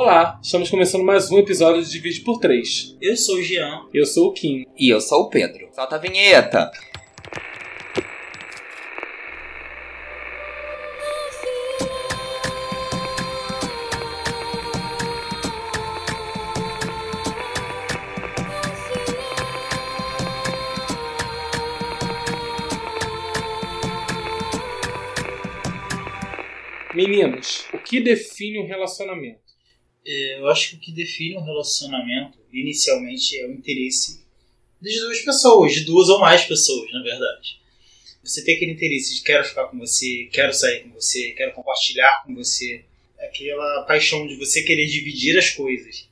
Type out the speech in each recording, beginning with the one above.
Olá, estamos começando mais um episódio de Divide por 3. Eu sou o Jean. Eu sou o Kim. E eu sou o Pedro. Solta a vinheta. Meninos, o que define um relacionamento? É, eu acho que o que define um relacionamento, inicialmente, é o interesse de duas pessoas, de duas ou mais pessoas, na verdade. Você tem aquele interesse de quero ficar com você, quero sair com você, quero compartilhar com você, aquela paixão de você querer dividir as coisas.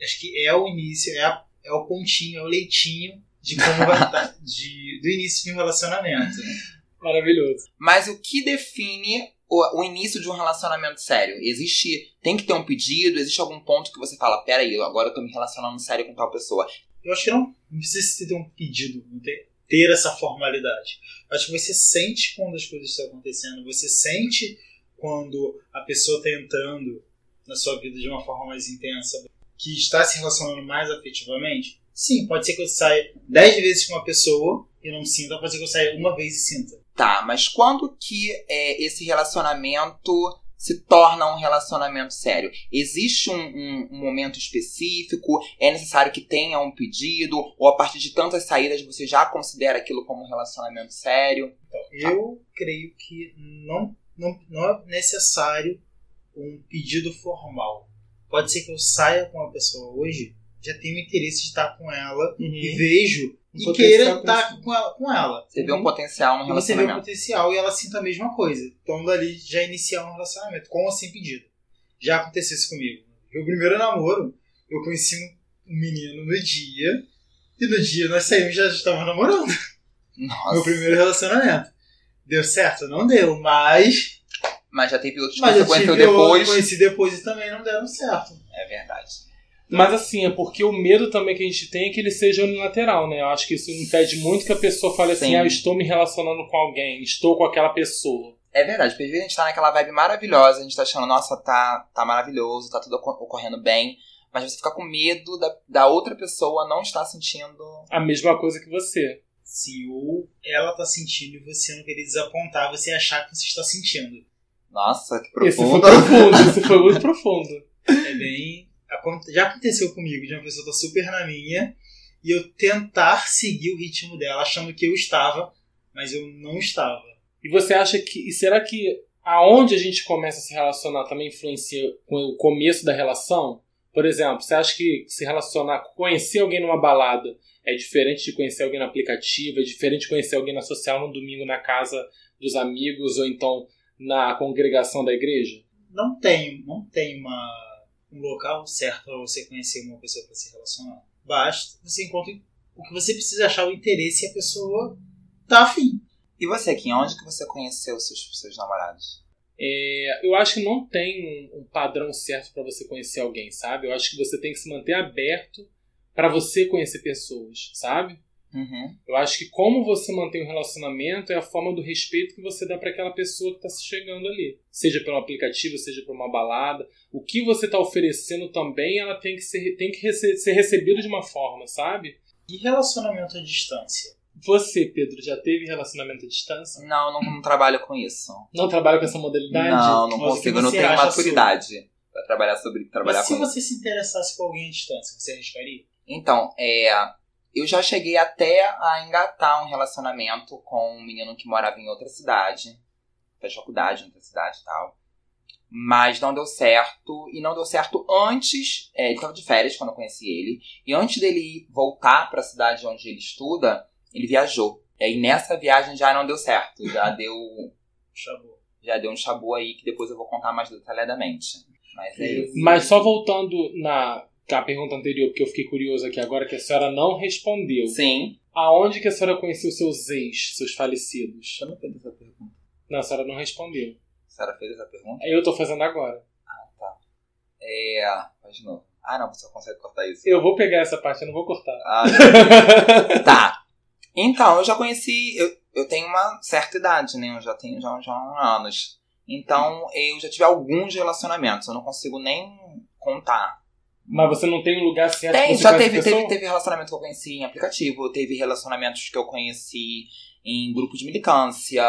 Acho que é o início, é, a, é o pontinho, é o leitinho de como vai estar, de, do início de um relacionamento. Maravilhoso. Mas o que define o, o, início de um relacionamento sério? Existe. Tem que ter um pedido? Existe algum ponto que você fala, peraí, agora eu tô me relacionando sério com tal pessoa? Eu acho que não, precisa ter um pedido, não ter, ter essa formalidade. Acho que você sente quando as coisas estão acontecendo, você sente quando a pessoa está entrando na sua vida de uma forma mais intensa, que está se relacionando mais afetivamente. Sim, pode ser que eu saia dez vezes com uma pessoa e não sinta, pode ser que eu saia uma vez e sinta. Tá, mas quando que é, esse relacionamento se torna um relacionamento sério? Existe um, um, um, momento específico? É necessário que tenha um pedido? Ou a partir de tantas saídas você já considera aquilo como um relacionamento sério? Então, eu creio que não, não, não é necessário um pedido formal. Pode ser que eu saia com uma pessoa hoje, já tenho interesse de estar com ela uhum. e vejo um e queira estar com ela, com ela. Você vê um potencial no relacionamento. Você vê um potencial e ela sinta a mesma coisa. Então dali já iniciar um relacionamento, com ou sem pedido. Já aconteceu isso comigo. Meu primeiro namoro, eu conheci um menino no dia, e no dia nós saímos já estávamos namorando. Nossa. Meu primeiro relacionamento. Deu certo? Não deu, mas. Mas já teve outros que você conheceu depois. conheci depois e também não deram certo. É verdade. Mas assim, é porque o medo também que a gente tem é que ele seja unilateral, né? Eu acho que isso impede muito que a pessoa fale assim, Sim. ah, estou me relacionando com alguém, estou com aquela pessoa. É verdade, porque às vezes a gente tá naquela vibe maravilhosa, a gente tá achando, nossa, tá, tá maravilhoso, tá tudo ocorrendo bem, mas você fica com medo da, da outra pessoa não estar sentindo... A mesma coisa que você. Sim, ou ela tá sentindo e você não querer desapontar, você achar que você está sentindo. Nossa, que profundo. Esse foi profundo, esse foi muito profundo. É bem já aconteceu comigo de uma pessoa estar tá super na minha e eu tentar seguir o ritmo dela, achando que eu estava, mas eu não estava. E você acha que. E será que aonde a gente começa a se relacionar também influencia com o começo da relação? Por exemplo, você acha que se relacionar, conhecer alguém numa balada é diferente de conhecer alguém no aplicativo, é diferente de conhecer alguém na social no domingo na casa dos amigos ou então na congregação da igreja? Não tem, não tem uma um local certo para você conhecer uma pessoa para se relacionar. Basta você encontra o que você precisa achar o interesse e a pessoa tá afim. E você, Kim, onde que você conheceu seus, seus namorados? É, eu acho que não tem um padrão certo para você conhecer alguém, sabe? Eu acho que você tem que se manter aberto para você conhecer pessoas, sabe? Uhum. Eu acho que como você mantém um relacionamento é a forma do respeito que você dá para aquela pessoa que está se chegando ali. Seja pelo aplicativo, seja por uma balada. O que você está oferecendo também, ela tem que, ser, tem que rece ser recebido de uma forma, sabe? E relacionamento à distância? Você, Pedro, já teve relacionamento à distância? Não, não, não trabalho com isso. Não trabalho com essa modalidade? Não, não consigo, eu não tenho maturidade sobre... para trabalhar sobre trabalhar Mas com se você se interessasse por alguém à distância, você arriscaria? Então, é, eu já cheguei até a engatar um relacionamento com um menino que morava em outra cidade. Fez faculdade em outra cidade e tal. Mas não deu certo. E não deu certo antes. É, ele estava de férias quando eu conheci ele. E antes dele voltar para a cidade onde ele estuda, ele viajou. E aí nessa viagem já não deu certo. Já deu. Chabu. Já deu um chabu aí que depois eu vou contar mais detalhadamente. Mas é isso. Mas só voltando na a pergunta anterior, porque eu fiquei curioso aqui agora, que a senhora não respondeu. Sim. Aonde que a senhora conheceu seus ex, seus falecidos? Eu não fiz essa pergunta. Não, a senhora não respondeu. A senhora fez essa pergunta? Eu tô fazendo agora. Ah, tá. É. Faz de novo. Ah, não, você consegue cortar isso. Eu vou pegar essa parte, eu não vou cortar. Ah, tá. Então, eu já conheci. Eu, eu tenho uma certa idade, né? Eu já tenho já, já anos. Então, eu já tive alguns relacionamentos. Eu não consigo nem contar. Mas você não tem um lugar certo Tem, já teve, teve, teve relacionamento que eu conheci em aplicativo, teve relacionamentos que eu conheci em grupo de militância,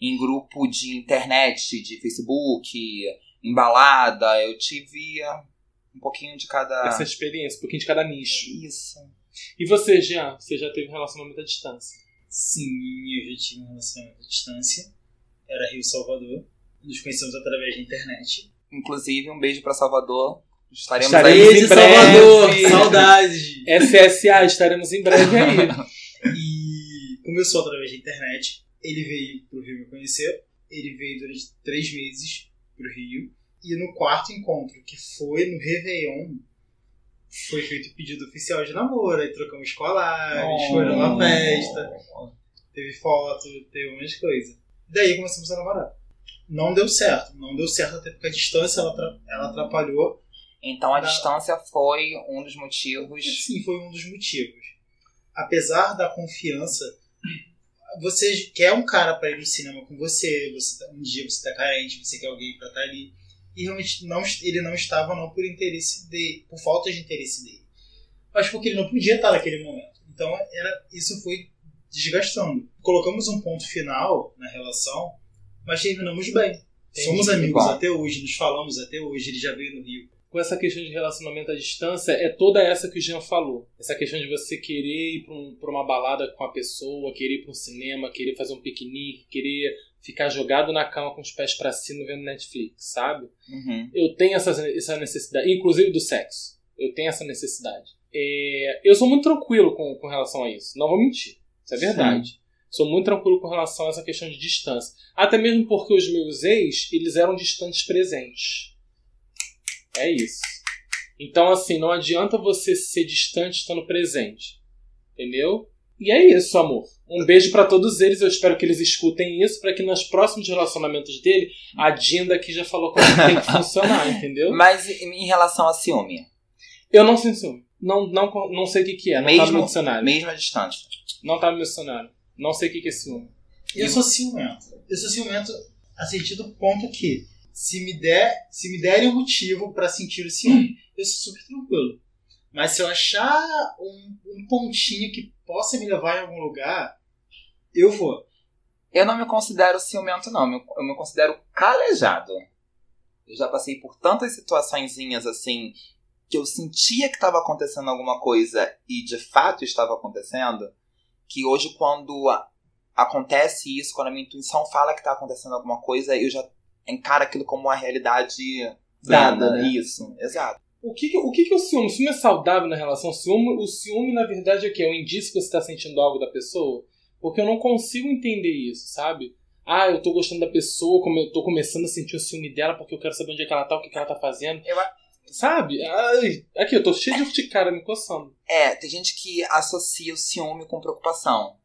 em grupo de internet, de Facebook, em balada. Eu tive ah, um pouquinho de cada. Essa experiência, um pouquinho de cada nicho. Isso. E você, Jean? Você já teve um relacionamento à distância? Sim, eu já tive um relacionamento à distância. Era Rio Salvador. Nos conhecemos através da internet. Inclusive, um beijo pra Salvador. Estaremos, Estaremos aí. em breve. Salvador! Saudades! SSA, estaremos em breve aí. E começou através da internet. Ele veio pro Rio me conhecer. Ele veio durante três meses pro Rio. E no quarto encontro, que foi no Réveillon, foi feito o pedido oficial de namoro. Aí trocamos colares, foram na festa, teve foto, teve umas coisas. Daí começamos a namorar. Não deu certo. Não deu certo até porque a distância ela, ela atrapalhou. Então a Não. distância foi um dos motivos. Sim, foi um dos motivos. Apesar da confiança, você quer um cara pra ir no cinema com você, você tá- um dia você tá carente, você quer alguém pra estar ali. E realmente não, ele não estava não por interesse dele, por falta de interesse dele. Mas porque ele não podia estar naquele momento. Então era, isso foi desgastando. Colocamos um ponto final na relação, mas terminamos bem. Somos amigos até hoje, nos falamos até hoje, ele já veio no Rio. Com essa questão de relacionamento à distância, é toda essa que o Jean falou. Essa questão de você querer ir pra, um- uma balada com a pessoa, querer ir pra um cinema, querer fazer um piquenique, querer ficar jogado na cama com os pés pra cima vendo Netflix, sabe? Uhum. eu tenho essa, essa necessidade, inclusive do sexo. Eu tenho essa necessidade. É, eu sou muito tranquilo com, com relação a isso. Não vou mentir. Isso é verdade. Sou muito tranquilo com relação a essa questão de distância. Até mesmo porque os meus ex, eles eram distantes presentes. É isso. Então, assim, não adianta você ser distante estando presente. Entendeu? E é isso, amor. Um beijo pra todos eles. Eu espero que eles escutem isso para que nos próximos relacionamentos dele, a Dinda aqui já falou como tem que funcionar, entendeu? Mas em relação a ciúme, Eu não sei ciúme. Não, não, não sei o que, que é. Não tá no mesmo, meu dicionário. mesmo a distância. Não tá no meu dicionário. Não sei o que, que é ciúme. Eu sou ciumento. Eu sou ciumento a sentir do ponto que se me der, se me derem um motivo pra sentir o ciúme, eu sou super tranquilo. Mas se eu achar um, um pontinho que possa me levar em algum lugar, eu vou. Eu não me considero ciumento, não. Eu me considero calejado. Eu já passei por tantas situaçõezinhas assim que eu sentia que estava acontecendo alguma coisa e de fato estava acontecendo, que hoje quando acontece isso, quando a minha intuição fala que está acontecendo alguma coisa, eu já encaro aquilo como uma realidade Dada, né? Isso, exato. O que, que- o que, que é o ciúme? O ciúme é saudável na relação? O ciúme, o ciúme, na verdade, é o quê? É um indício que você está sentindo algo da pessoa? Porque eu não consigo entender isso, sabe? Ah, eu tô gostando da pessoa, como eu tô começando a sentir o ciúme dela porque eu quero saber onde é que ela tá, o que, que ela tá fazendo. Eu Sabe? Ai, aqui, eu tô cheio de urticária me coçando. É, tem gente que associa o ciúme com preocupação.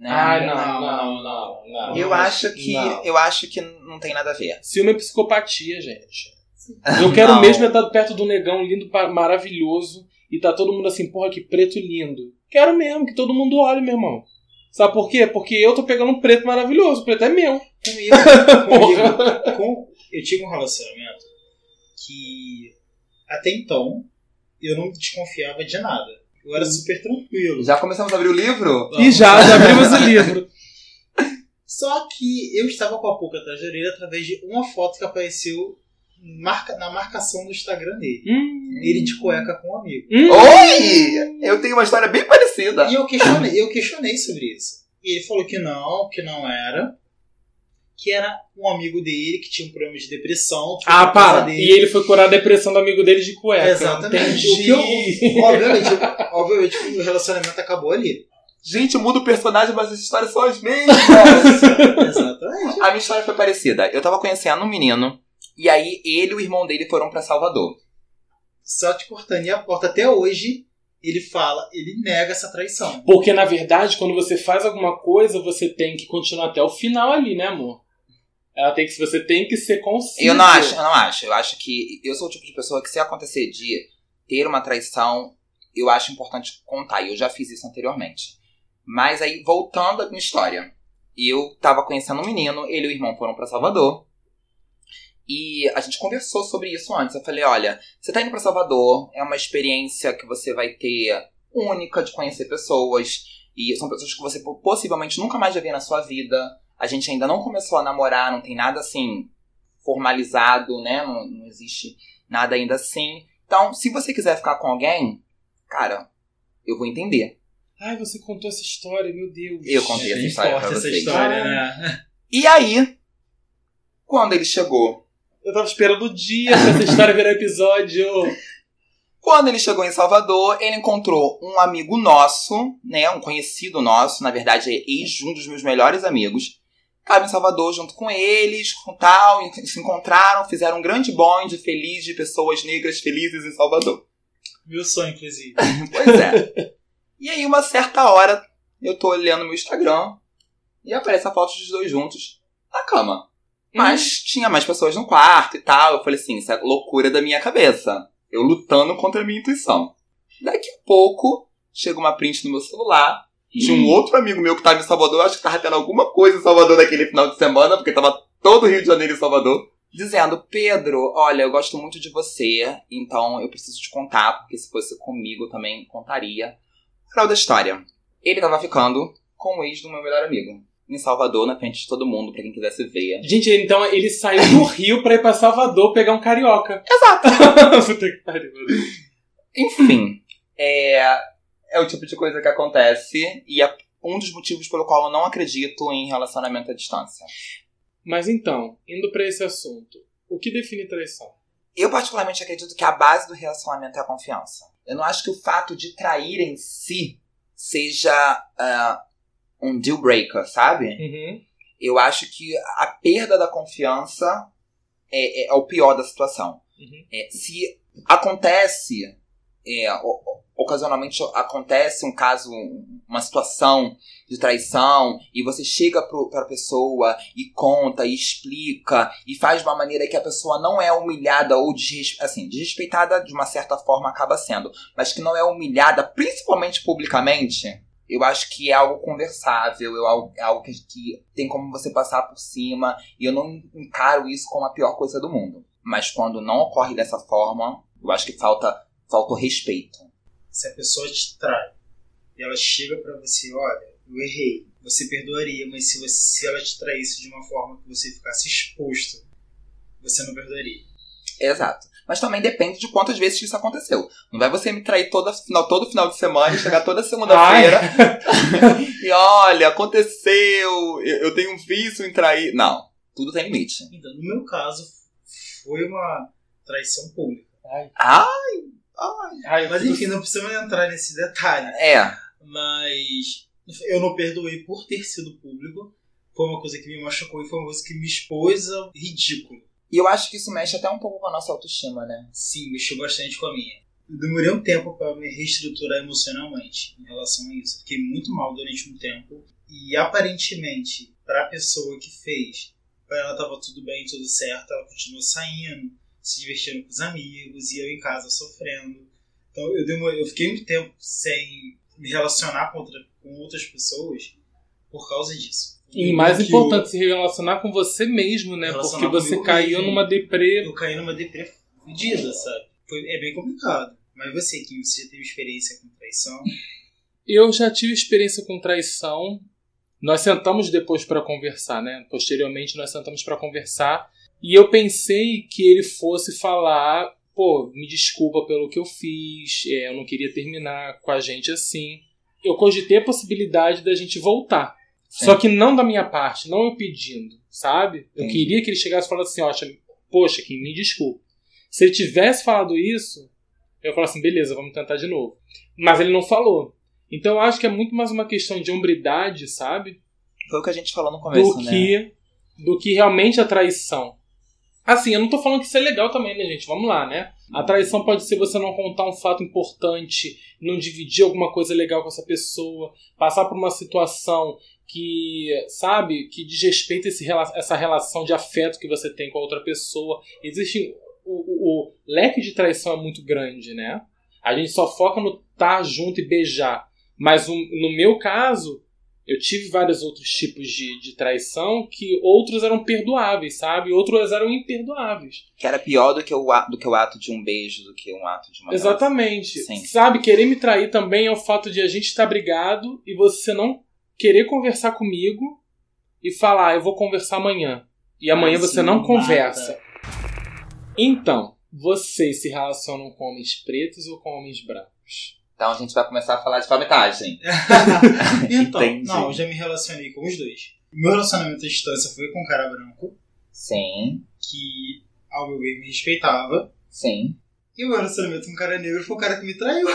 Né? Ai, não, não, não, não, não. Eu acho que Não. eu acho que não tem nada a ver. Ciúme é psicopatia, gente. Eu quero Não. mesmo estar perto um negão lindo, maravilhoso, e tá todo mundo assim, porra, que preto lindo. Quero mesmo, que todo mundo olhe, meu irmão. Sabe por quê? Porque eu tô pegando um preto maravilhoso, o preto é meu. Comigo, comigo com- eu tive um relacionamento que até então eu não desconfiava de nada. Eu era super tranquilo. Já começamos a abrir o livro? E já, já abrimos o livro. Só que eu estava com a da orelha através de uma foto que apareceu marca- na marcação do Instagram dele. Hum, Ele de cueca com um amigo. hum. Oi! Eu tenho uma história bem parecida. E eu questionei, eu questionei sobre isso. E ele falou que não, que não era. Que era um amigo dele que tinha um problema de depressão. Ah, para. dele. E ele foi curar a depressão do amigo dele de cueca. Exatamente. Entendi. O que eu- obviamente, obviamente o relacionamento acabou ali. Gente, muda o personagem, mas as histórias são as mesmas. Exatamente. a minha história foi parecida. Eu tava conhecendo um menino, e aí ele e o irmão dele foram pra Salvador. Só te cortando. E a porta até hoje, ele fala, ele nega essa traição. Porque, na verdade, quando você faz alguma coisa, você tem que continuar até o final ali, né, amor? Ela tem que, você tem que ser consciente. Eu não acho, eu não acho. Eu acho que eu sou o tipo de pessoa que se acontecer de ter uma traição, eu acho importante contar. E eu já fiz isso anteriormente. Mas aí, voltando à minha história. Eu tava conhecendo um menino, ele e o irmão foram pra Salvador. E a gente conversou sobre isso antes. Eu falei, olha, você tá indo para Salvador, é uma experiência que você vai ter única de conhecer pessoas. E são pessoas que você possivelmente nunca mais vai ver na sua vida. A gente ainda não começou a namorar, não tem nada assim formalizado, né? Não, não existe nada ainda assim. Então, se você quiser ficar com alguém, cara, eu vou entender. Ai, você contou essa história, meu Deus. Eu contei essa história pra essa vocês. história, né? E aí, quando ele chegou Eu tava esperando o dia pra essa história virar episódio. Quando ele chegou em Salvador, ele encontrou um amigo nosso, né, um conhecido nosso, na verdade é ex um dos meus melhores amigos. Estava em Salvador junto com eles, com tal, e se encontraram, fizeram um grande bonde feliz de pessoas negras felizes em Salvador. Meu sonho, inclusive. Pois é. e aí, uma certa hora, eu tô olhando meu Instagram e aparece a foto dos dois juntos na cama. Mas tinha mais pessoas no quarto e tal. Eu falei assim, isso é loucura da minha cabeça. Eu lutando contra a minha intuição. Daqui a pouco, chega uma print no meu celular. Tinha um outro amigo meu que tava em Salvador, acho que tava tendo alguma coisa em Salvador naquele final de semana, porque tava todo o Rio de Janeiro em Salvador. Dizendo, Pedro, olha, eu gosto muito de você, então eu preciso te contar, porque se fosse comigo eu também contaria. Final da história. Ele tava ficando com o ex do meu melhor amigo. Em Salvador, na frente de todo mundo, pra quem quisesse ver. Gente, então ele saiu do Rio pra ir pra Salvador pegar um carioca. Exato! Puta que pariu. Enfim, é, é o tipo de coisa que acontece e é um dos motivos pelo qual eu não acredito em relacionamento à distância. Mas então, indo pra esse assunto, o que define traição? Eu, particularmente, acredito que a base do relacionamento é a confiança. Eu não acho que o fato de trair em si seja ah, um deal breaker, sabe? Uhum. Eu acho que a perda da confiança é, é- é o pior da situação. Uhum. É, se acontece, é, o- ocasionalmente acontece um caso, uma situação de traição, e você chega pro, pra pessoa e conta, e explica, e faz de uma maneira que a pessoa não é humilhada ou assim, desrespeitada de uma certa forma acaba sendo, mas que não é humilhada, principalmente publicamente, eu acho que é algo conversável, algo, é algo que, que tem como você passar por cima, e eu não encaro isso como a pior coisa do mundo. Mas quando não ocorre dessa forma, eu acho que falta, falta o respeito. Se a pessoa te trai e ela chega pra você, olha, eu errei, você perdoaria, mas se, você, se ela te traísse de uma forma que você ficasse exposto, você não perdoaria. Exato. Mas também depende de quantas vezes isso aconteceu. Não vai você me trair toda, final, todo final de semana e chegar toda segunda-feira e olha, aconteceu, eu, eu tenho um vício em trair. Não, tudo tem limite. Então, no meu caso, foi uma traição pública. Ai, ai, ai, eu Mas enfim, não precisamos entrar nesse detalhe. é. Mas eu não perdoei por ter sido público. Foi uma coisa que me machucou e foi uma coisa que me expôs ao ridículo. E eu acho que isso mexe até um pouco com a nossa autoestima, né? Sim, mexeu bastante com a minha. Eu demorei um tempo para me reestruturar emocionalmente em relação a isso. Fiquei muito mal durante um tempo. E aparentemente, para a pessoa que fez, pra ela tava tudo bem, tudo certo, ela continuou saindo, se divertindo com os amigos, e eu em casa sofrendo. Então eu, demorei, eu fiquei um tempo sem me relacionar com, outra- com outras pessoas por causa disso. E mais Que importante, se relacionar com você mesmo, né? Porque você caiu mesmo. numa deprê. eu caí numa depressão fodida, sabe? Foi, é bem complicado. Mas você, Kim, você já teve experiência com traição? Eu já tive experiência com traição. Nós sentamos depois pra conversar, né? Posteriormente nós sentamos pra conversar e eu pensei que ele fosse falar, pô, me desculpa pelo que eu fiz, é, eu não queria terminar com a gente assim. Eu cogitei a possibilidade da gente voltar. Sim. Só que não da minha parte, não eu pedindo, sabe? Eu queria que ele chegasse e falasse assim, ó, poxa, Kim, me desculpa. Se ele tivesse falado isso, eu falo assim, beleza, vamos tentar de novo. Mas ele não falou. Então eu acho que é muito mais uma questão de hombridade, sabe? Foi o que a gente falou no começo, do né? que do que realmente a traição. Assim, eu não tô falando que isso é legal também, né, gente? Vamos lá, né? A traição pode ser você não contar um fato importante, não dividir alguma coisa legal com essa pessoa, passar por uma situação que, sabe, que desrespeita esse, essa relação de afeto que você tem com a outra pessoa. Existe. O, o- o leque de traição é muito grande, né? A gente só foca no estar junto e beijar. Mas o- no meu caso, Eu tive vários outros tipos de, de traição que outros eram perdoáveis, sabe? Outros eram imperdoáveis. Que era pior do que o, do que o ato de um beijo, do que um ato de uma Exatamente. Sabe, querer me trair também é o fato de a gente estar brigado e você não querer conversar comigo e falar, "Ah, eu vou conversar amanhã. E amanhã você não mata. conversa. Então, vocês se relacionam com homens pretos ou com homens brancos? Então a gente vai começar a falar de palmitagem. então, Entendi. não, eu já me relacionei com os dois. Meu relacionamento à distância foi com um cara branco, Sim, que ao meu ver me respeitava. sim. E o meu relacionamento com um cara negro foi o cara que me traiu.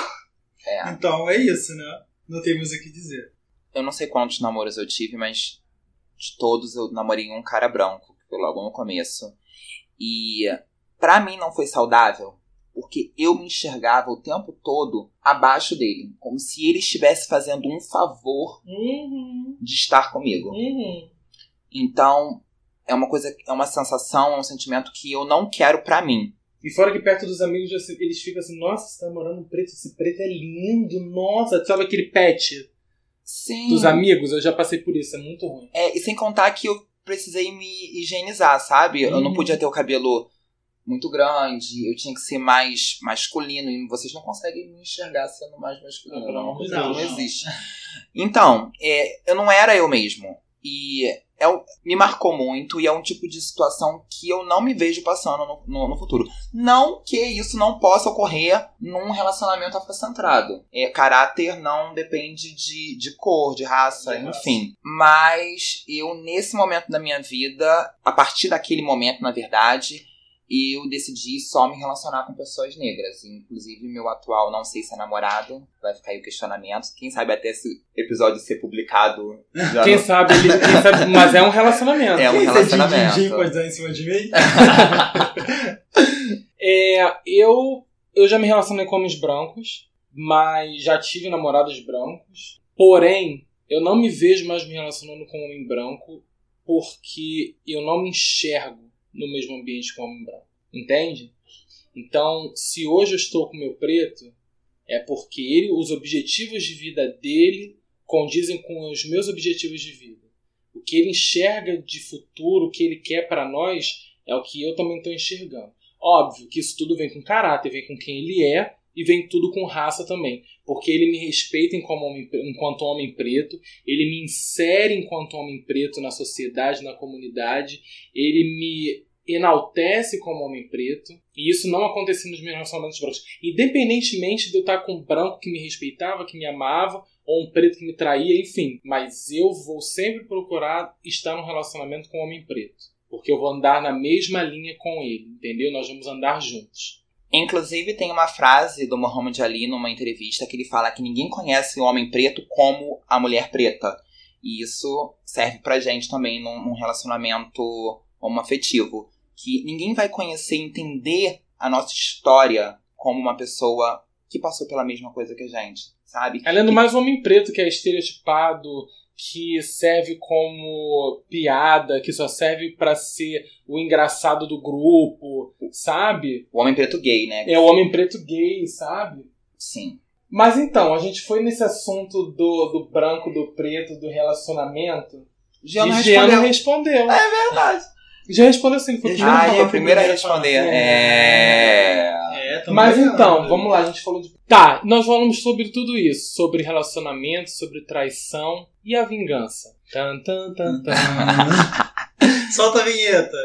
É. Então é isso, né? Não temos o que dizer. Eu não sei quantos namoros eu tive, mas de todos eu namorei um cara branco, que foi logo no começo. E pra mim não foi saudável, porque eu me enxergava o tempo todo abaixo dele, como se ele estivesse fazendo um favor Uhum, de estar comigo. uhum. Então, é uma coisa, é uma sensação, é um sentimento que eu não quero pra mim. E fora que perto dos amigos eles ficam assim, nossa, você tá namorando um preto, esse preto é lindo, nossa. Sabe aquele pet Sim. dos amigos? Eu já passei por isso, é muito ruim. É, e sem contar que eu precisei me higienizar, sabe? Eu não Uhum. podia ter o cabelo muito grande, eu tinha que ser mais masculino, e vocês não conseguem me enxergar sendo mais masculino, Não, pelo não, amor de não, Deus, não. existe. Então, é, eu não era eu mesmo. E é, me marcou muito e é um tipo de situação que eu não me vejo passando no, no- no futuro. Não que isso não possa ocorrer num relacionamento afrocentrado. É, caráter não depende de, de cor, de raça, De raça. enfim. Mas eu, nesse momento da minha vida, a partir daquele momento, na verdade, eu decidi só me relacionar com pessoas negras. Inclusive, meu atual, não sei se é namorado, vai ficar aí o questionamento. Quem sabe até esse episódio ser publicado. Já Quem não- sabe, ele, quem sabe, mas é um relacionamento. É um Esse relacionamento. Didi pode dar em cima de mim? É, eu, eu já me relacionei com homens brancos, mas já tive namorados brancos. Porém, eu não me vejo mais me relacionando com um homem branco porque eu não me enxergo no mesmo ambiente com um homem branco. Entende? Então, se hoje eu estou com o meu preto, é porque ele, os objetivos de vida dele condizem com os meus objetivos de vida. O que ele enxerga de futuro, o que ele quer para nós, é o que eu também estou enxergando. Óbvio que isso tudo vem com caráter, vem com quem ele é e vem tudo com raça também. Porque ele me respeita enquanto homem, enquanto homem preto, ele me insere enquanto homem preto na sociedade, na comunidade, ele me enaltece como homem preto, e isso não acontecia nos meus relacionamentos brancos. Independentemente de eu estar com um branco que me respeitava, que me amava, ou um preto que me traía, enfim. Mas eu vou sempre procurar estar num relacionamento com um homem preto. Porque eu vou andar na mesma linha com ele, entendeu? Nós vamos andar juntos. Inclusive, tem uma frase do Muhammad Ali numa entrevista que ele fala que ninguém conhece o homem preto como a mulher preta. E isso serve pra gente também num, relacionamento homoafetivo. Que ninguém vai conhecer e entender a nossa história como uma pessoa que passou pela mesma coisa que a gente, sabe? Além do mais, o homem preto que é estereotipado, que serve como piada, que só serve pra ser o engraçado do grupo, sabe? O homem preto gay, né? É o homem preto gay, sabe? Sim. Mas então, a gente foi nesse assunto do, do branco, do preto, do relacionamento. Não e Jean não respondeu. respondeu. É verdade. Já respondeu assim, foi o primeiro Ah, a é falar. o primeiro a primeiro a responder. É. É, tamo Mas então, vamos lá, a gente falou de. Tá, nós falamos sobre tudo isso. Sobre relacionamento, sobre traição e a vingança. Tan, tan, tan, tan. Solta a vinheta.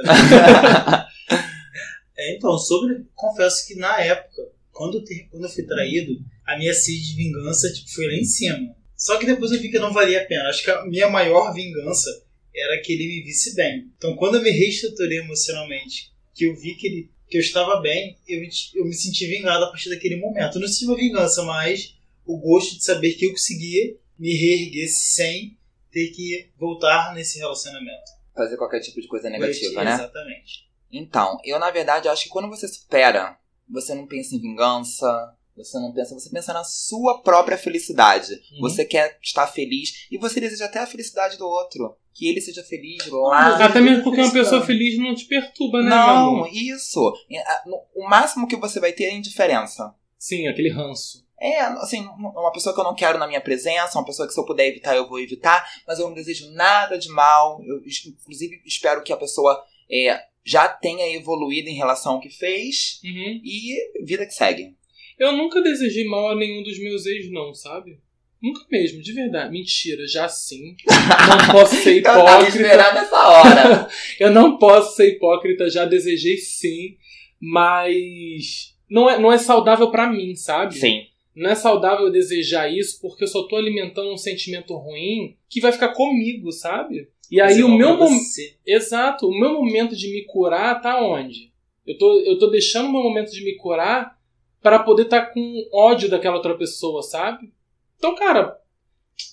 É, então, sobre. Confesso que na época, quando eu, ter- quando eu fui traído, a minha sede de vingança tipo, foi lá em cima. Só que depois eu vi que não valia a pena. Acho que a minha maior vingança era que ele me visse bem. Então, quando eu me reestruturei emocionalmente, que eu vi que, ele, que eu estava bem, eu, me- eu me senti vingado a partir daquele momento. Eu não senti uma vingança, mas o gosto de saber que eu conseguia me reerguer sem ter que voltar nesse relacionamento. Fazer qualquer tipo de coisa negativa, né? Exatamente. Então, eu na verdade acho que quando você supera, você não pensa em vingança, você não pensa, você pensa na sua própria felicidade. Uhum. Você quer estar feliz e você deseja até a felicidade do outro. Que ele seja feliz lá. Até mesmo porque uma pessoa feliz não te perturba, né, Não, isso. É, O máximo que você vai ter é indiferença. Sim, aquele ranço. É, assim, uma pessoa que eu não quero na minha presença, uma pessoa que se eu puder evitar, eu vou evitar, mas eu não desejo nada de mal. Eu, inclusive, espero que a pessoa é, já tenha evoluído em relação ao que fez Uhum. e vida que segue. Eu nunca desejei mal a nenhum dos meus ex, não, sabe? Nunca mesmo, de verdade. Mentira, já sim. Não posso ser Eu tava hipócrita. essa hora. Eu não posso ser hipócrita, já desejei sim, mas não é, não é saudável pra mim, sabe? Sim. Não é saudável eu desejar isso porque eu só tô alimentando um sentimento ruim que vai ficar comigo, sabe? E aí o meu momento. Exato, o meu momento de me curar tá onde? Eu tô, eu tô deixando o meu momento de me curar para poder estar tá com ódio daquela outra pessoa, sabe? Então, cara,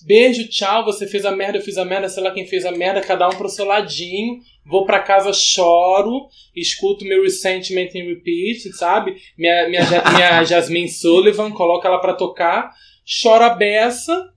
beijo, tchau, você fez a merda, eu fiz a merda, sei lá quem fez a merda, cada um pro seu ladinho. Vou pra casa, choro, escuto meu Resentment in Repeat, sabe? Minha, minha, minha Jasmine Sullivan, coloca ela pra tocar, choro a beça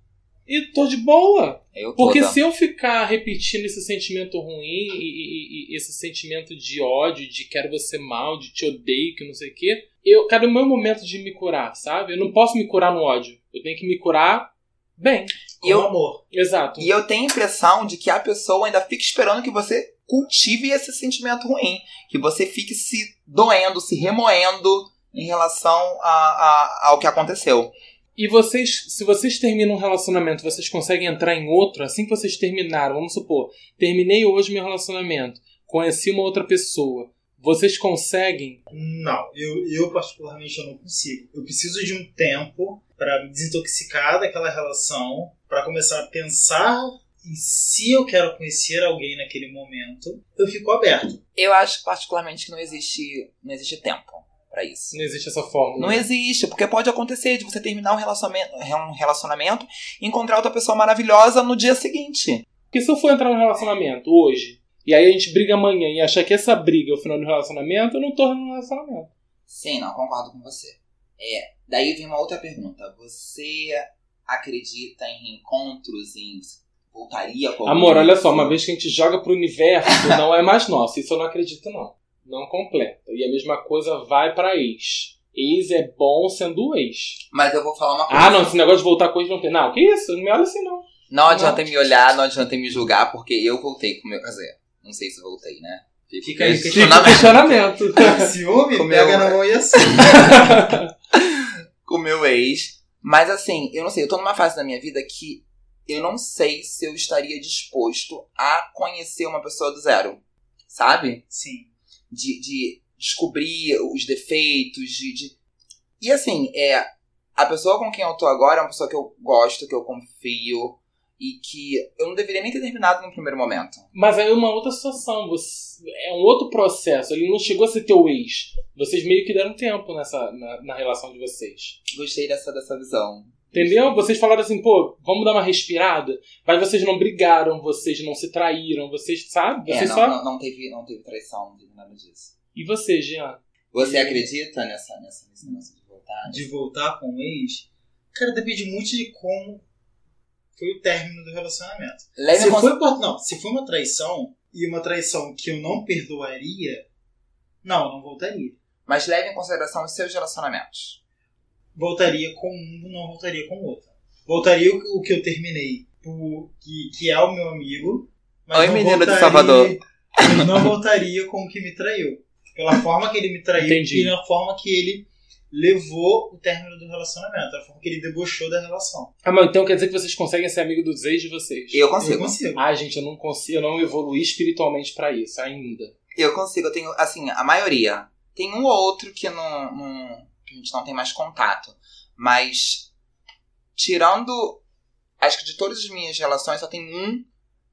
e tô de boa. Eu Porque toda. se eu ficar repetindo esse sentimento ruim e, e- e- esse sentimento de ódio, de quero você mal, de te odeio, que não sei o quê, eu, cadê o meu momento de me curar, sabe? Eu não posso me curar no ódio. Eu tenho que me curar bem. Com eu- amor. Exato. E eu tenho a impressão de que a pessoa ainda fica esperando que você cultive esse sentimento ruim. Que você fique se doendo, se remoendo em relação a, a- ao que aconteceu. E vocês, se vocês terminam um relacionamento, vocês conseguem entrar em outro assim que vocês terminaram. Vamos supor, terminei hoje meu relacionamento, conheci uma outra pessoa. Vocês conseguem Não, eu, eu particularmente eu não consigo. Eu preciso de um tempo para me desintoxicar daquela relação, para começar a pensar em se eu quero conhecer alguém naquele momento. Eu fico aberto. Eu acho particularmente que não existe, não existe tempo pra isso. Não existe essa fórmula. Não existe, porque pode acontecer de você terminar um relacionamento, um relacionamento e encontrar outra pessoa maravilhosa no dia seguinte. Porque se eu for entrar num relacionamento hoje, e aí a gente briga amanhã e achar que essa briga é o final do relacionamento, eu não tô no relacionamento. Sim, não, concordo com você. É, daí vem uma outra pergunta. Você acredita em reencontros, em voltaria com? Amor, olha só, uma vez que a gente joga pro universo, não é mais nosso. Isso eu não acredito, não. Não completa. E a mesma coisa vai pra ex. Ex é bom sendo ex. Mas eu vou falar uma coisa. Ah, não, esse negócio de voltar com ex não tem. Não, que isso? Não me olha assim, não. Não adianta me olhar, não adianta me julgar, porque eu voltei com o meu. Dizer, não sei se voltei, né? Fica aí Fica o questionamento. Ciúme, Com pega meu- na mão e assim. com o meu ex. Mas assim, eu não sei, eu tô numa fase da minha vida que eu não sei se eu estaria disposto a conhecer uma pessoa do zero. Sabe? Sim. De, de descobrir os defeitos, de, de. E assim, é. A pessoa com quem eu tô agora é uma pessoa que eu gosto, que eu confio. E que eu não deveria nem ter terminado no primeiro momento. Mas aí é uma outra situação. Você, é um outro processo. Ele não chegou a ser teu ex. Vocês meio que deram tempo nessa, na, na relação de vocês. Gostei dessa, dessa visão. Entendeu? Vocês falaram assim, pô, vamos dar uma respirada. Mas vocês não brigaram, vocês não se traíram, vocês, sabe? É, Vocês não, só. não, não teve, não teve traição, não teve nada disso. E você, Jean? Você acredita nessa, nessa, nesse negócio de voltar? De voltar com o ex, cara, depende muito de como foi o término do relacionamento. Leve Se cons- foi, por- não, se foi uma traição, e uma traição que eu não perdoaria, não, eu não voltaria. Mas leve em consideração os seus relacionamentos. Voltaria com um, não voltaria com o outro. Voltaria o, o que eu terminei, por, que, que é o meu amigo. Mas Oi, não menino de voltaria- Salvador. Mas não voltaria com o que me traiu. Pela forma que ele me traiu Entendi. e na forma que ele levou o término do relacionamento. A forma que ele debochou da relação. Ah, mas então quer dizer que vocês conseguem ser amigo dos ex de vocês? Eu Eu consigo. consigo. Ah, gente, eu não consigo, eu não evoluí espiritualmente pra isso ainda. Eu consigo. Eu tenho, assim, a maioria. Tem um ou outro que não, não- que a gente não tem mais contato. Mas, tirando. Acho que de todas as minhas relações, só tem um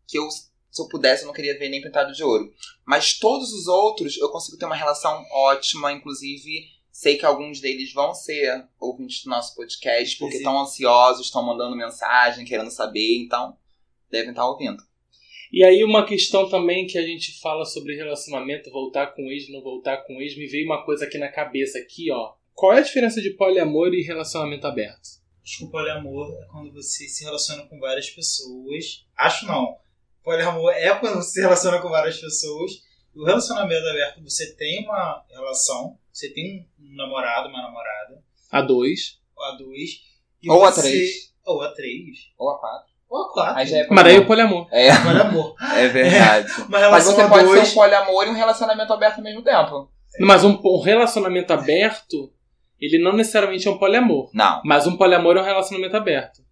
que eu, se eu pudesse, eu não queria ver nem pintado de ouro. Mas todos os outros, eu consigo ter uma relação ótima. Inclusive, sei que alguns deles vão ser ouvintes do nosso podcast, porque estão ansiosos, estão mandando mensagem, querendo saber. Então, devem estar ouvindo. E aí uma questão também que a gente fala sobre relacionamento, voltar com ex, não voltar com ex, me veio uma coisa aqui na cabeça aqui, ó. Qual é a diferença de poliamor e relacionamento aberto? Acho que o poliamor é quando você se relaciona com várias pessoas. Acho não. Poliamor é quando você se relaciona com várias pessoas. O relacionamento aberto, você tem uma relação, você tem um namorado, uma namorada, A dois. a dois, e Ou a você- três. Ou a três. Ou a quatro. Ou a quatro. Aí já é Mas daí o poliamor. É, Agora amor. é verdade. Uma Mas relação você a pode dois. ser um poliamor e um relacionamento aberto ao mesmo tempo. Mas um, um relacionamento aberto, ele não necessariamente é um poliamor. Não. Mas um poliamor é um relacionamento aberto.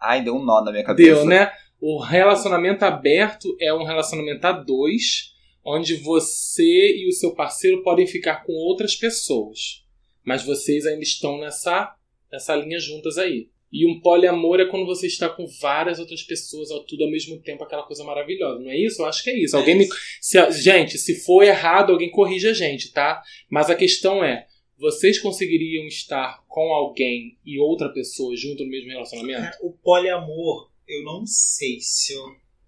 Ai, deu um nó na minha cabeça. Deu, né? O relacionamento aberto é um relacionamento a dois, onde você e o seu parceiro podem ficar com outras pessoas. Mas vocês ainda estão nessa, nessa linha juntas aí. E um poliamor é quando você está com várias outras pessoas ao tudo ao mesmo tempo, aquela coisa maravilhosa. Não é isso? Eu acho que é isso. Alguém me. se gente, se for errado, alguém corrige a gente, tá? Mas a questão é: vocês conseguiriam estar com alguém e outra pessoa junto no mesmo relacionamento? O poliamor, eu não sei se eu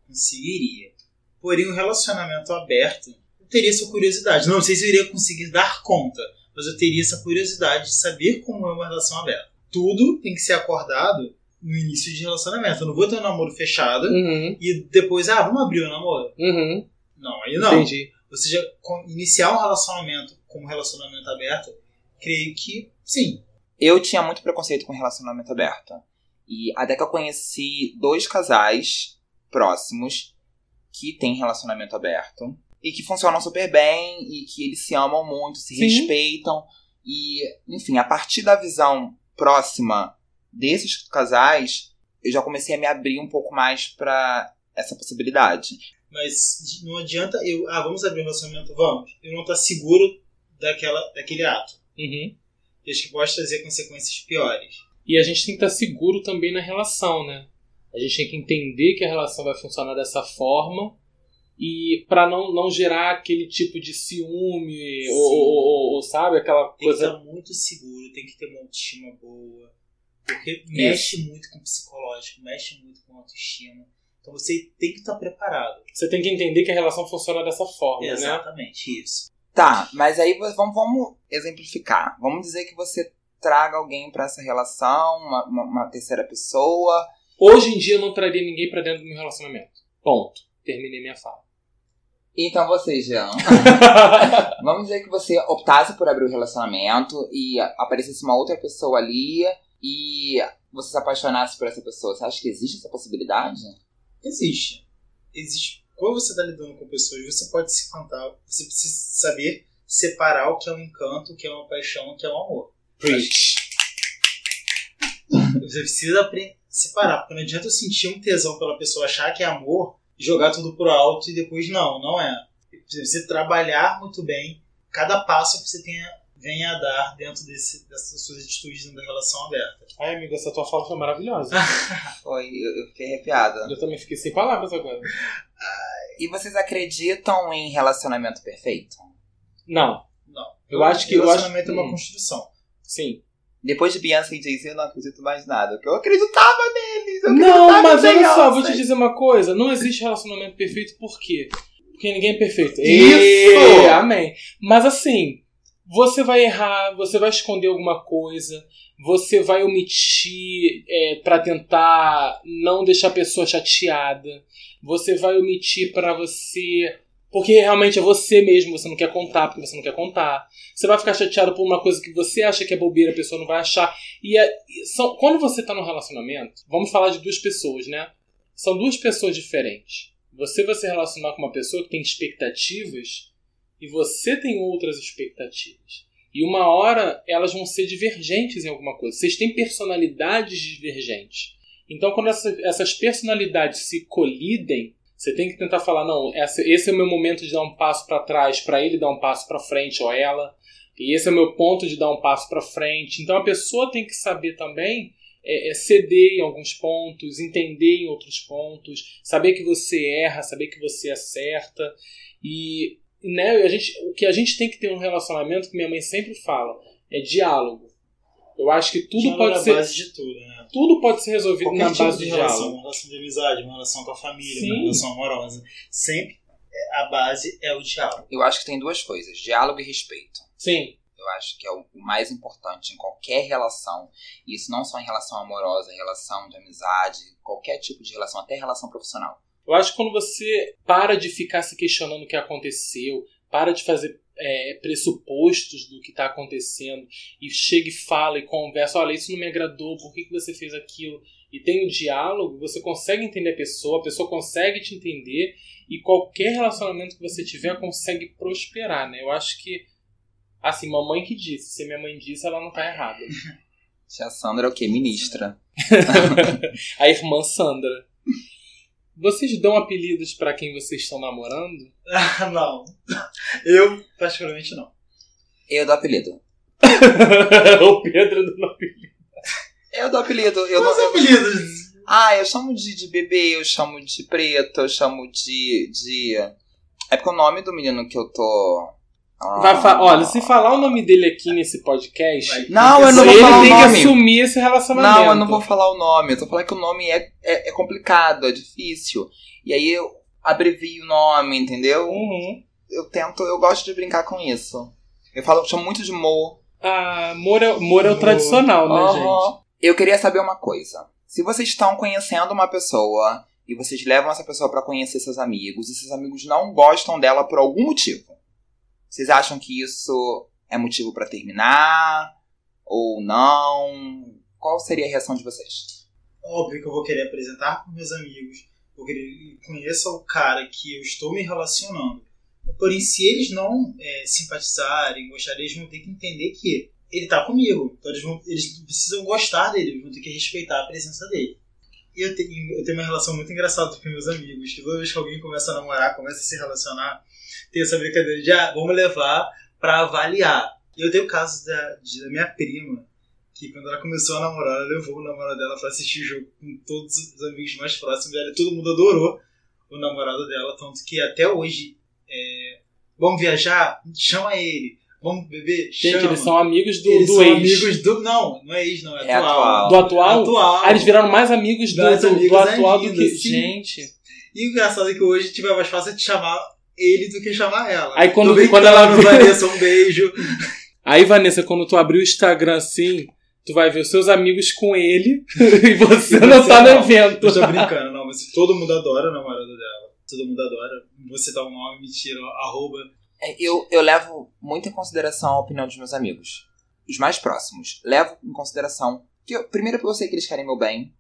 conseguiria. Porém, um relacionamento aberto, eu teria essa curiosidade. Não sei se eu iria conseguir dar conta, mas eu teria essa curiosidade de saber como é uma relação aberta. Tudo tem que ser acordado no início de relacionamento. Eu não vou ter um namoro fechado Uhum, e depois, ah, vamos abrir o namoro. uhum. Não, aí não. Entendi. Ou seja, iniciar um relacionamento como relacionamento aberto, creio que sim. Eu tinha muito preconceito com relacionamento aberto. E até que eu conheci dois casais próximos que têm relacionamento aberto. E que funcionam super bem e que eles se amam muito, se Sim. respeitam. E, enfim, a partir da visão próxima desses casais, eu já comecei a me abrir um pouco mais pra essa possibilidade. Mas não adianta eu, ah, vamos abrir um relacionamento, vamos. Eu não estar seguro daquela, daquele ato. Uhum. E acho que pode trazer consequências piores. E a gente tem que estar seguro também na relação, né? A gente tem que entender que a relação vai funcionar dessa forma e para não, não gerar aquele tipo de ciúme ou, ou- ou- sabe aquela Tem que coisa estar muito seguro, tem que ter uma autoestima boa. Porque mexe muito com o psicológico, mexe muito com a autoestima. Então você tem que estar preparado. você tem que entender que a relação funciona dessa forma né Exatamente, isso. Tá, mas aí vamos, vamos exemplificar. Vamos dizer que você traga alguém pra essa relação, uma, uma- uma terceira pessoa. Hoje em dia eu não traria ninguém pra dentro do meu relacionamento ponto terminei minha fala Então você, Jean, vamos dizer que você optasse por abrir o relacionamento e aparecesse uma outra pessoa ali e você se apaixonasse por essa pessoa. Você acha que existe essa possibilidade? Existe. Existe. Quando você está lidando com pessoas, você pode se encantar. Você precisa saber separar o que é um encanto, o que é uma paixão, o que é um amor. Preach. Você precisa aprender separar, porque não adianta eu sentir um tesão pela pessoa, achar que é amor, jogar tudo pro alto e depois não, não é. Você precisa trabalhar muito bem cada passo que você tenha, venha a dar dentro desse, dessas suas atitudes dentro da relação aberta. ai amigo essa tua fala foi maravilhosa Foi, eu, eu fiquei arrepiada. eu também fiquei sem palavras agora E vocês acreditam em relacionamento perfeito? não Não. Eu acho que- eu acho- relacionamento é uma hum. construção. sim Depois de Beyoncé e Jay-Z, eu não acredito mais nada. Porque eu acreditava neles. Eu Não, mas olha só, vou te dizer uma coisa. Não existe relacionamento perfeito por quê? Porque ninguém é perfeito. Isso! Ê, amém. Mas assim, você vai errar, você vai esconder alguma coisa, você vai omitir é, para tentar não deixar a pessoa chateada, você vai omitir para você. Porque realmente é você mesmo, você não quer contar, porque você não quer contar. Você vai ficar chateado por uma coisa que você acha que é bobeira, a pessoa não vai achar. E é- são, quando você tá num relacionamento, vamos falar de duas pessoas, né? São duas pessoas diferentes. Você vai se relacionar com uma pessoa que tem expectativas e você tem outras expectativas. E uma hora elas vão ser divergentes em alguma coisa. Vocês têm personalidades divergentes. Então, quando essa- essas personalidades se colidem, você tem que tentar falar: não, esse é o meu momento de dar um passo para trás, para ele dar um passo para frente ou ela. E esse é o meu ponto de dar um passo para frente. Então, a pessoa tem que saber também é, é ceder em alguns pontos, entender em outros pontos, saber que você erra, saber que você acerta. E né, a gente, o que a gente tem que ter um relacionamento, que minha mãe sempre fala, é diálogo. Eu acho que tudo Diálogo é pode a ser base de tudo, né? tudo pode ser resolvido Qualquer na tipo base de de relação, diálogo. uma relação de amizade, uma relação com a família, Sim. uma relação amorosa. Sempre é, a base é o diálogo. Eu acho que tem duas coisas: diálogo e respeito. Sim, Eu acho que é o o mais importante em qualquer relação. E isso não só em relação amorosa, relação de amizade, qualquer tipo de relação, até relação profissional. Eu acho que quando você para de ficar se questionando o que aconteceu, para de fazer é, pressupostos do que está acontecendo e chega e fala e conversa, olha, isso não me agradou, por que, que você fez aquilo? E tem o diálogo, você consegue entender a pessoa, a pessoa consegue te entender e qualquer relacionamento que você tiver consegue prosperar, né? Eu acho que, assim, mamãe que disse, se minha mãe disse, ela não tá errada. Tia Sandra é o quê? Ministra. a irmã Sandra. Vocês dão apelidos para quem vocês estão namorando? Ah, não. Eu, particularmente, não. Eu dou apelido. o Pedro dando apelido. Eu dou apelido. Eu Quais não, apelidos? Ah, eu chamo de, de bebê, eu chamo de preto, eu chamo de, de. É porque o nome do menino que eu tô. Ah, Vai fa- Olha, se falar o nome dele aqui nesse podcast. Não, eu não vou ele falar o tem que nome. assumir esse relacionamento. Não, eu não vou falar o nome. Eu tô falando que o nome é, é, é complicado, é difícil. E aí eu abrevio o nome, entendeu? Uhum. Eu tento, eu gosto de brincar com isso. Eu falo, eu chamo muito de Mo. Ah, Moro é, Moro é o tradicional, né, gente? Aham. Eu queria saber uma coisa. Se vocês estão conhecendo uma pessoa e vocês levam essa pessoa pra conhecer seus amigos e seus amigos não gostam dela por algum motivo, vocês acham que isso é motivo pra terminar ou não? Qual seria a reação de vocês? Óbvio que eu vou querer apresentar para meus amigos, vou querer que conheça o cara que eu estou me relacionando. Porém, se eles não é, simpatizarem, gostarem, eles vão ter que entender que ele tá comigo. Então eles, vão, eles precisam gostar dele, vão ter que respeitar a presença dele. Eu tenho, eu tenho uma relação muito engraçada com meus amigos, que toda vez que alguém começa a namorar, começa a se relacionar, tem essa brincadeira de, ah, vamos levar pra avaliar. Eu tenho o caso da, de- da minha prima, que quando ela começou a namorar, ela levou o namorado dela pra assistir o jogo com todos os amigos mais próximos dela, e todo mundo adorou o namorado dela, tanto que até hoje, é, vamos viajar? Chama ele. Vamos beber? Gente, Chama. eles são amigos do, Eles do são ex. amigos do... Não, não é ex, não, é, É atual. atual. Do atual? Atual. Ah, eles viraram mais amigos do, Mais do, do atual do ainda, que. sim. Gente. E o engraçado é que hoje tiver mais fácil de chamar ele do que chamar ela. Aí quando- brincando, quando ela Vanessa, um beijo. Aí, Vanessa, quando tu abrir o Instagram assim, tu vai ver os seus amigos com ele e você E não você tá no não. evento. Eu tô brincando, não, mas todo mundo adora o namorado dela. Todo mundo adora. Você tá um nome, mentira, arroba. É, Eu, eu levo muito em consideração a opinião dos meus amigos. Os mais próximos. Levo em consideração que, eu, primeiro, porque eu sei que eles querem meu bem.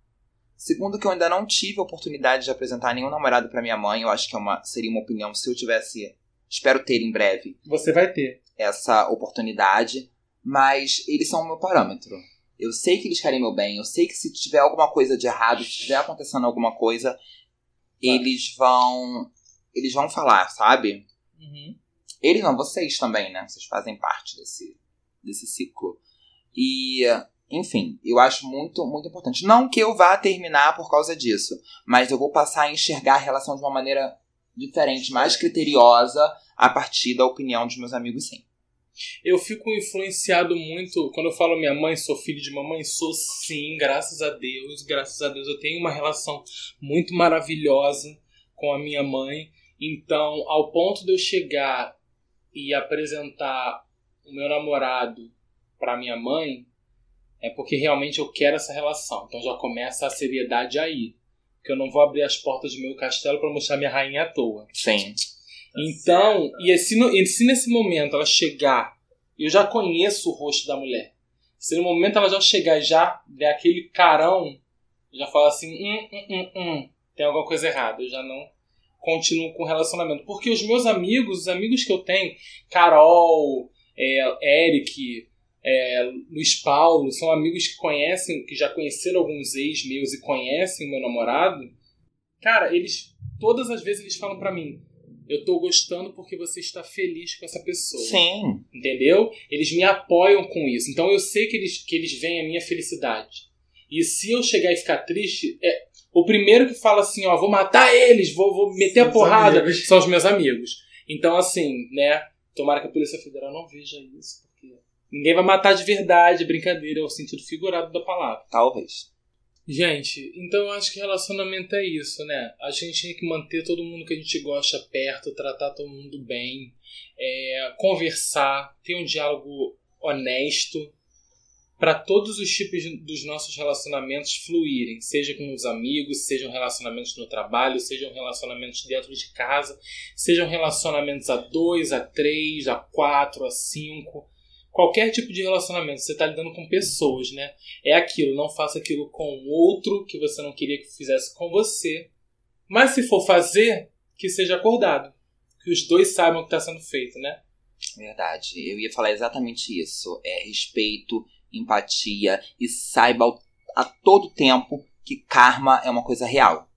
Segundo, que eu ainda não tive a oportunidade de apresentar nenhum namorado pra minha mãe. Eu acho que é uma, seria uma opinião se eu tivesse. Espero ter em breve Você vai ter. essa oportunidade. Mas eles são o meu parâmetro. Eu sei que eles querem meu bem. Eu sei que se tiver alguma coisa de errado, se tiver acontecendo alguma coisa, eles vão. Eles vão falar, sabe? Uhum. Eles não, vocês também, né? Vocês fazem parte desse, desse ciclo. E, enfim, eu acho muito, muito importante. Não que eu vá terminar por causa disso, mas eu vou passar a enxergar a relação de uma maneira diferente, mais criteriosa, a partir da opinião dos meus amigos, sim. Eu fico influenciado muito. Quando eu falo minha mãe, sou filho de mamãe, sou sim, graças a Deus. Graças a Deus eu tenho uma relação muito maravilhosa com a minha mãe. Então, ao ponto de eu chegar e apresentar o meu namorado para minha mãe, é porque realmente eu quero essa relação. Então já começa a seriedade aí. Porque eu não vou abrir as portas do meu castelo para mostrar minha rainha à toa. Sim. Então, e se, no- e se nesse momento ela chegar, eu já conheço o rosto da mulher. Se no momento ela já chegar e já der aquele carão, eu já falo assim, hum, hum, hum, hum, tem alguma coisa errada. Eu já não continuo com o relacionamento. Porque os meus amigos, os amigos que eu tenho, Carol, é, Eric, é, Luiz Paulo, são amigos que conhecem, que já conheceram alguns ex meus e conhecem o meu namorado. Cara, eles, todas as vezes eles falam pra mim, eu tô gostando porque você está feliz com essa pessoa. Sim. Entendeu? Eles me apoiam com isso. Então eu sei que eles, que eles veem a minha felicidade. E se eu chegar e ficar triste, é, o primeiro que fala assim, ó, vou matar eles, vou, vou meter a Os porrada, amigos. são os meus amigos. Então, assim, né? Tomara que a Polícia Federal não veja isso, porque ninguém vai matar de verdade, brincadeira, é o sentido figurado da palavra. Talvez. Gente, então eu acho que relacionamento é isso, né? A gente tem que manter todo mundo que a gente gosta perto, tratar todo mundo bem, é, conversar, ter um diálogo honesto, para todos os tipos dos nossos relacionamentos fluírem, seja com os amigos, sejam relacionamentos no trabalho, sejam relacionamentos dentro de casa, sejam relacionamentos a dois, a três, a quatro, a cinco, qualquer tipo de relacionamento, você está lidando com pessoas, né? É aquilo, não faça aquilo com outro que você não queria que fizesse com você. Mas se for fazer, que seja acordado, que os dois saibam o que está sendo feito, né? Verdade, eu ia falar exatamente isso. É respeito empatia e saiba a todo tempo que karma é uma coisa real.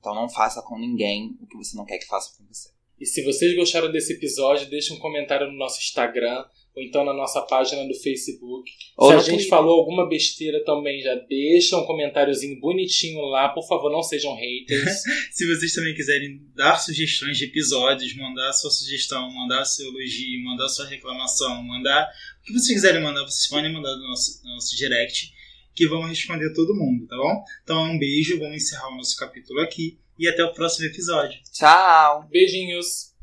Então não faça com ninguém o que você não quer que faça com você. E se vocês gostaram desse episódio, deixe um comentário no nosso Instagram ou então na nossa página do Facebook. Ou Se a gente Twitter. falou alguma besteira também, já deixa um comentáriozinho bonitinho lá. Por favor, não sejam haters. Se vocês também quiserem dar sugestões de episódios, mandar sua sugestão, mandar seu elogio, mandar sua reclamação, mandar o que vocês quiserem mandar, vocês podem mandar no nosso, no nosso direct, que vamos responder todo mundo, tá bom? Então, um beijo, vamos encerrar o nosso capítulo aqui e até o próximo episódio. Tchau! Beijinhos!